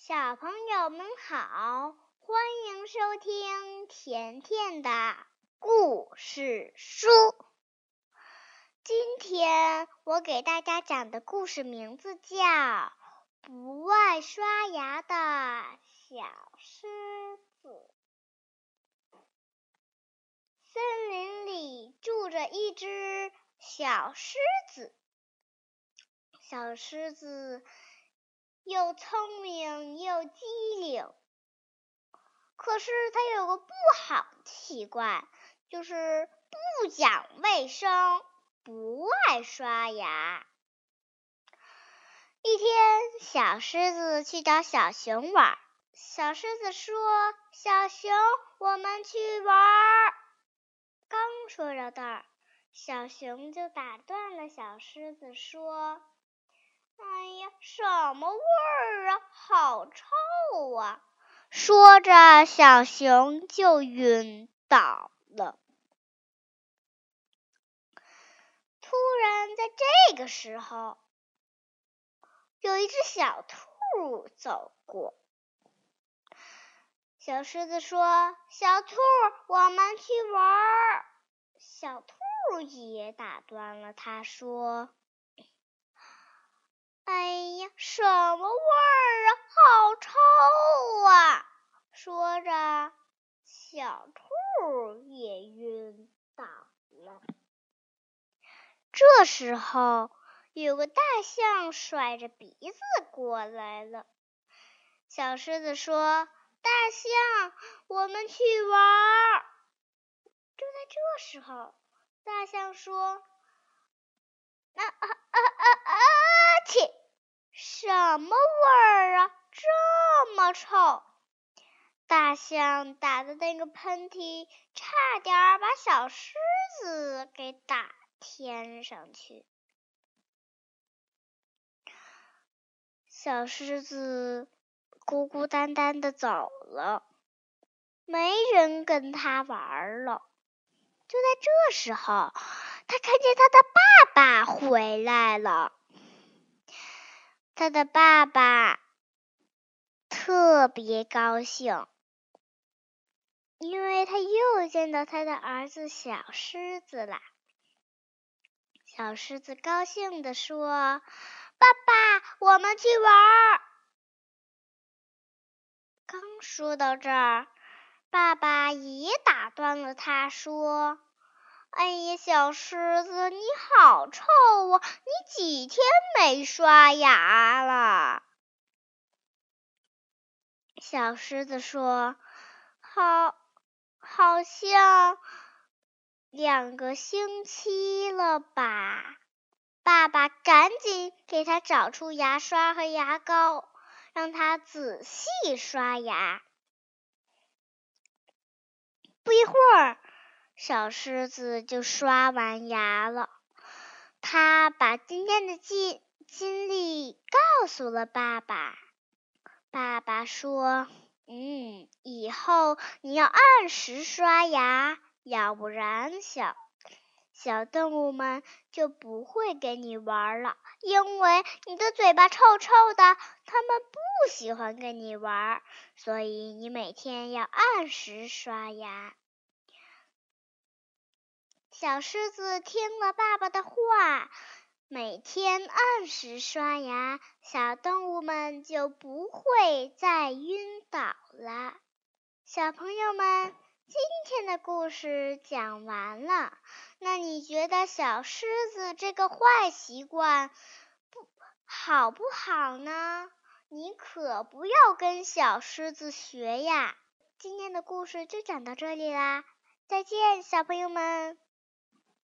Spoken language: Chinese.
小朋友们好，欢迎收听甜甜的故事书。今天我给大家讲的故事名字叫《不爱刷牙的小狮子》。森林里住着一只小狮子，小狮子。又聪明又机灵，可是他有个不好的习惯，就是不讲卫生，不爱刷牙。一天，小狮子去找小熊玩，小狮子说：“小熊，我们去玩。”刚说到这儿，小熊就打断了小狮子，说。哎呀，什么味儿啊！好臭啊！说着，小熊就晕倒了。突然，在这个时候，有一只小兔走过。小狮子说：“小兔，我们去玩。”小兔也打断了，他说。哎呀，什么味儿啊！好臭啊！说着，小兔也晕倒了。这时候，有个大象甩着鼻子过来了。小狮子说：“大象，我们去玩。”就在这时候，大象说：“啊啊啊啊啊！切！”什么味儿啊！这么臭！大象打的那个喷嚏，差点把小狮子给打天上去。小狮子孤孤单单的走了，没人跟他玩了。就在这时候，他看见他的爸爸回来了。他的爸爸特别高兴，因为他又见到他的儿子小狮子了。小狮子高兴地说：“爸爸，我们去玩。”刚说到这儿，爸爸也打断了他，说。哎呀，小狮子，你好臭啊！你几天没刷牙了？小狮子说：“好，好像两个星期了吧。”爸爸赶紧给他找出牙刷和牙膏，让他仔细刷牙。不一会儿。小狮子就刷完牙了，他把今天的经经历告诉了爸爸。爸爸说：“嗯，以后你要按时刷牙，要不然小小动物们就不会跟你玩了，因为你的嘴巴臭臭的，他们不喜欢跟你玩。所以你每天要按时刷牙。”小狮子听了爸爸的话，每天按时刷牙，小动物们就不会再晕倒了。小朋友们，今天的故事讲完了，那你觉得小狮子这个坏习惯不好不好呢？你可不要跟小狮子学呀！今天的故事就讲到这里啦，再见，小朋友们。